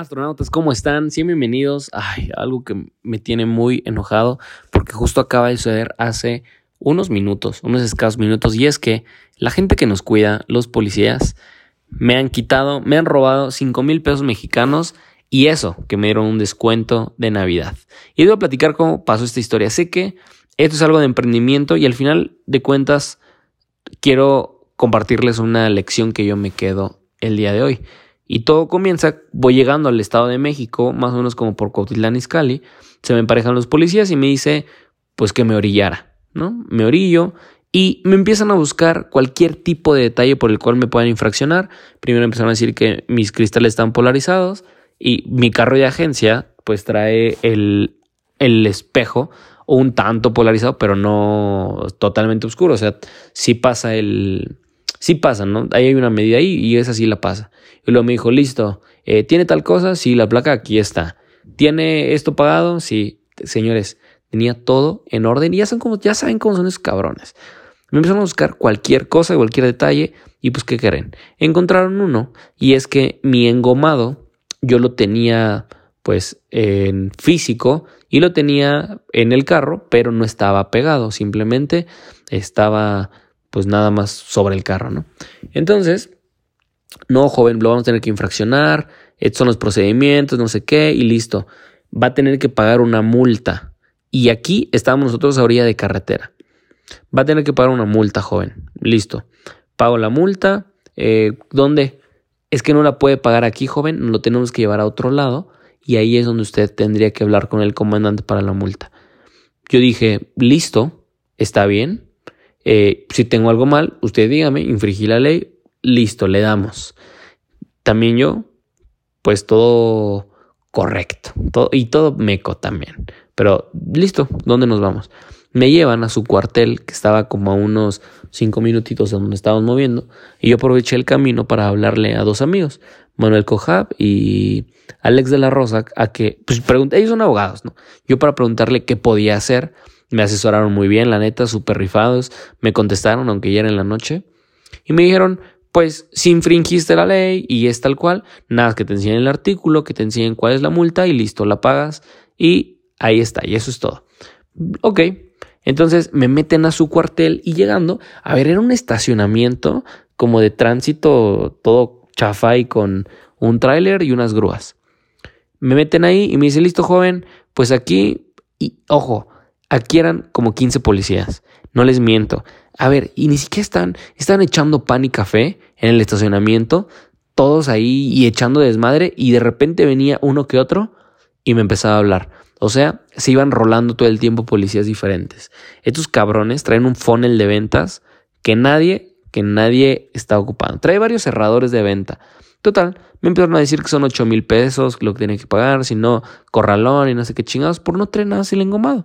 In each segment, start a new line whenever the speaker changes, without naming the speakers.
Astronautas, ¿cómo están? Sean bienvenidos. Ay, algo que me tiene muy enojado porque justo acaba de suceder hace unos minutos, unos escasos minutos, y es que la gente que nos cuida, los policías, me han quitado, me han robado 5 mil pesos mexicanos y eso, que me dieron un descuento de Navidad. Y voy a platicar cómo pasó esta historia. Sé que esto es algo de emprendimiento y al final de cuentas quiero compartirles una lección que yo me quedo el día de hoy. Y todo comienza, voy llegando al Estado de México, más o menos como por Cuautitlán Izcalli, se me emparejan los policías y me dice, pues que me orillara, ¿no? Me orillo y me empiezan a buscar cualquier tipo de detalle por el cual me puedan infraccionar. Primero empezaron a decir que mis cristales están polarizados y mi carro de agencia pues trae el, el espejo un tanto polarizado, pero no totalmente oscuro. O sea, sí pasa el, sí pasa, ¿no? Ahí hay una medida ahí y esa sí la pasa. Y luego me dijo, listo, eh, ¿tiene tal cosa? Sí, la placa aquí está. ¿Tiene esto pagado? Sí, señores, tenía todo en orden y ya, saben cómo, ya saben cómo son esos cabrones. Me empezaron a buscar cualquier cosa, cualquier detalle y pues, ¿qué creen? Encontraron uno y es que mi engomado yo lo tenía pues en físico y lo tenía en el carro, pero no estaba pegado, simplemente estaba pues nada más sobre el carro, ¿no? Entonces, no, joven, lo vamos a tener que infraccionar, estos son los procedimientos, no sé qué, y listo. Va a tener que pagar una multa. Y aquí estamos nosotros a orilla de carretera. Va a tener que pagar una multa, joven. Listo. Pago la multa. Eh, ¿Dónde? Es que no la puede pagar aquí, joven. Lo tenemos que llevar a otro lado. Y ahí es donde usted tendría que hablar con el comandante para la multa. Yo dije, listo, está bien. Eh, si tengo algo mal, usted dígame, infringí la ley, listo, le damos. También yo, pues todo correcto, y todo meco también. Pero listo, ¿dónde nos vamos? Me llevan a su cuartel, que estaba como a unos cinco minutitos de donde estábamos moviendo, y yo aproveché el camino para hablarle a dos amigos, Manuel Cojab y Alex de la Rosa, a que, pues pregunté, ellos son abogados, ¿no? Yo para preguntarle qué podía hacer, me asesoraron muy bien, la neta, súper rifados. Me contestaron, aunque ya era en la noche. Y me dijeron, pues si infringiste la ley y es tal cual, nada, que te enseñen el artículo, que te enseñen cuál es la multa y listo, la pagas y ahí está, y eso es todo. Ok, entonces me meten a su cuartel y llegando, a ver, era un estacionamiento como de tránsito todo chafa y con un tráiler y unas grúas. Me meten ahí y me dice, listo joven, pues aquí, y ojo, Aquí eran como 15 policías. No les miento. A ver, y ni siquiera están, están echando pan y café en el estacionamiento, todos ahí y echando desmadre, y de repente venía uno que otro y me empezaba a hablar. O sea, se iban rolando todo el tiempo policías diferentes. Estos cabrones traen un funnel de ventas que nadie, que nadie está ocupando. Trae varios cerradores de venta. Total, me empezaron a decir que son 8 mil pesos lo que tienen que pagar, si no, corralón y no sé qué chingados, por no traer nada así engomado.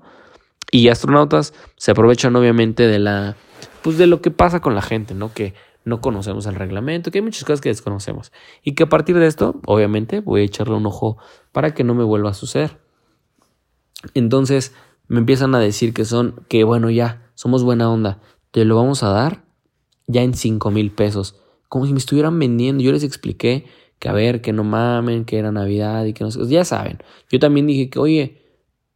Y astronautas se aprovechan obviamente de la pues de lo que pasa con la gente, ¿no? Que no conocemos el reglamento, que hay muchas cosas que desconocemos. Y que a partir de esto, obviamente, voy a echarle un ojo para que no me vuelva a suceder. Entonces, me empiezan a decir que son, que bueno, ya, somos buena onda, te lo vamos a dar ya en 5 mil pesos. Como si me estuvieran vendiendo. Yo les expliqué que a ver, que no mamen, que era Navidad y que no sé. Ya saben. Yo también dije que, oye,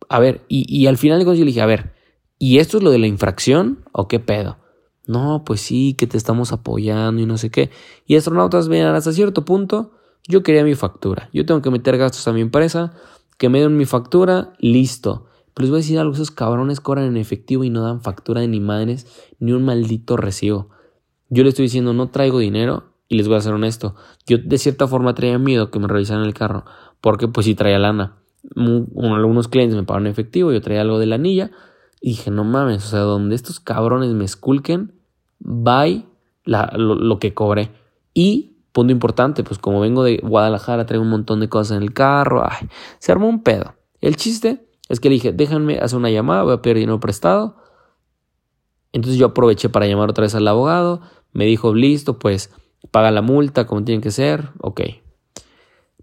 a ver, y, al final de cuentas yo le dije, a ver, ¿y esto es lo de la infracción o qué pedo? No, pues sí, que te estamos apoyando y no sé qué. Y astronautas, vean, hasta cierto punto, yo quería mi factura. Yo tengo que meter gastos a mi empresa, que me den mi factura, listo. Pero les voy a decir algo, esos cabrones cobran en efectivo y no dan factura de ni madres, ni un maldito recibo. Yo le estoy diciendo, no traigo dinero, y les voy a ser honesto. Yo de cierta forma traía miedo que me revisaran el carro, porque pues sí traía lana algunos clientes me pagaron efectivo, yo traía algo de la anilla y dije, no mames, o sea, donde estos cabrones me esculquen, bye lo, que cobré. Y, punto importante, pues como vengo de Guadalajara, traigo un montón de cosas en el carro, ay, se armó un pedo. El chiste es que le dije, déjenme hacer una llamada, voy a pedir dinero prestado. Entonces yo aproveché para llamar otra vez al abogado, me dijo, listo, pues paga la multa como tiene que ser, ok.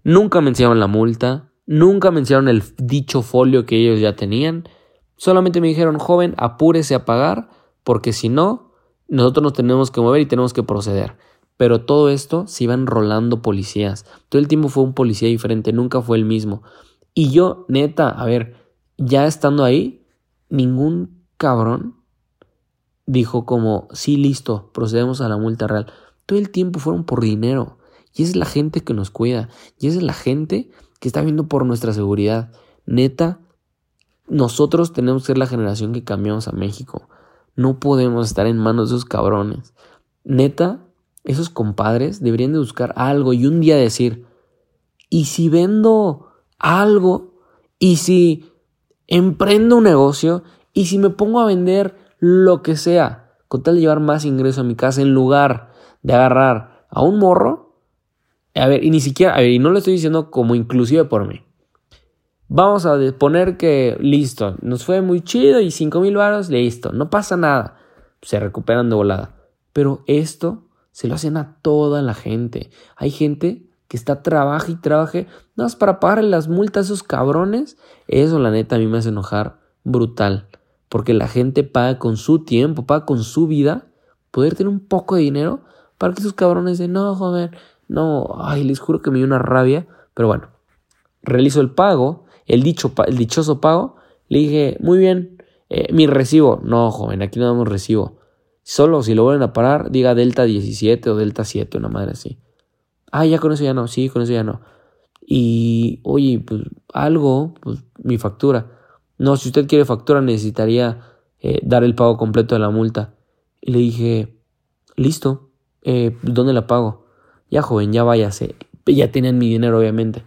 Nunca me enseñaron la multa, Nunca mencionaron el dicho folio que ellos ya tenían. Solamente me dijeron, joven, apúrese a pagar, porque si no, nosotros nos tenemos que mover y tenemos que proceder. Pero todo esto se iban rolando policías. Todo el tiempo fue un policía diferente, nunca fue el mismo. Y yo, neta, a ver, ya estando ahí, ningún cabrón dijo como, sí, listo, procedemos a la multa real. Todo el tiempo fueron por dinero. Y es la gente que nos cuida. Y es la gente que está viendo por nuestra seguridad. Neta, nosotros tenemos que ser la generación que cambiamos a México. No podemos estar en manos de esos cabrones. Neta, esos compadres deberían de buscar algo y un día decir, ¿y si vendo algo? ¿Y si emprendo un negocio? ¿Y si me pongo a vender lo que sea? Con tal de llevar más ingreso a mi casa en lugar de agarrar a un morro. A ver, y ni siquiera, a ver, y no lo estoy diciendo como inclusive por mí. Vamos a poner que listo, nos fue muy chido y 5 mil varos, listo, no pasa nada. Se recuperan de volada. Pero esto se lo hacen a toda la gente. Hay gente que está trabaja y trabaje, nada más para pagarle las multas a esos cabrones. Eso, la neta, a mí me hace enojar brutal. Porque la gente paga con su tiempo, paga con su vida, poder tener un poco de dinero para que esos cabrones dicen, no, joven, no, ay, les juro que me dio una rabia. Pero bueno, realizo el pago, el, dicho, el dichoso pago. Le dije, muy bien, eh, mi recibo. No, joven, aquí no damos recibo. Solo si lo vuelven a parar, diga Delta 17 o Delta 7, una madre así. Ah, ya con eso ya no, sí, con eso ya no. Y, oye, pues algo, pues mi factura. No, si usted quiere factura necesitaría eh, dar el pago completo de la multa. Y le dije, listo, eh, ¿dónde la pago? Ya, joven, ya váyase. Ya tienen mi dinero, obviamente.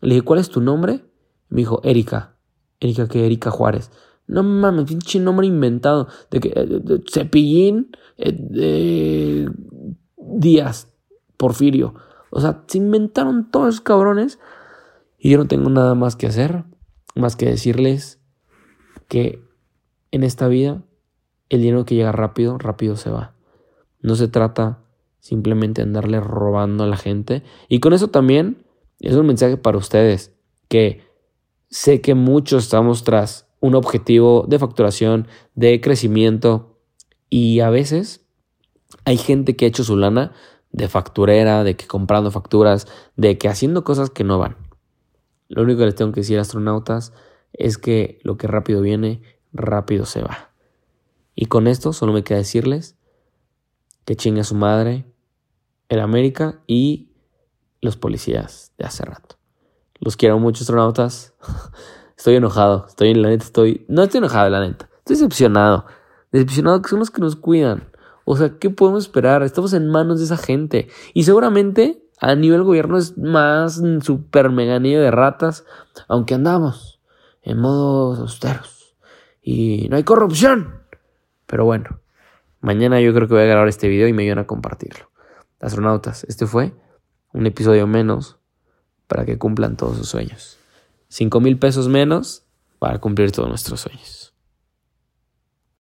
Le dije, ¿cuál es tu nombre? Me dijo, Erika. Erika, ¿qué? Erika Juárez. No mames, pinche nombre inventado. De que eh, Cepillín eh, Díaz, Porfirio. O sea, se inventaron todos esos cabrones. Y yo no tengo nada más que hacer, más que decirles que en esta vida el dinero que llega rápido, rápido se va. No se trata simplemente andarle robando a la gente. Y con eso también es un mensaje para ustedes, que sé que muchos estamos tras un objetivo de facturación, de crecimiento. Y a veces hay gente que ha hecho su lana de facturera, de que comprando facturas, de que haciendo cosas que no van. Lo único que les tengo que decir, astronautas, es que lo que rápido viene, rápido se va. Y con esto solo me queda decirles que chingue a su madre el América y los policías de hace rato. Los quiero mucho, astronautas. Estoy enojado, estoy en la neta, estoy... No estoy enojado, la neta. Estoy decepcionado. Decepcionado que son los que nos cuidan. O sea, ¿qué podemos esperar? Estamos en manos de esa gente. Y seguramente a nivel gobierno es más super mega de ratas. Aunque andamos en modos austeros. Y no hay corrupción. Pero bueno, mañana yo creo que voy a grabar este video y me ayudan a compartirlo. Astronautas, este fue un episodio menos para que cumplan todos sus sueños. 5 mil pesos menos para cumplir todos nuestros sueños.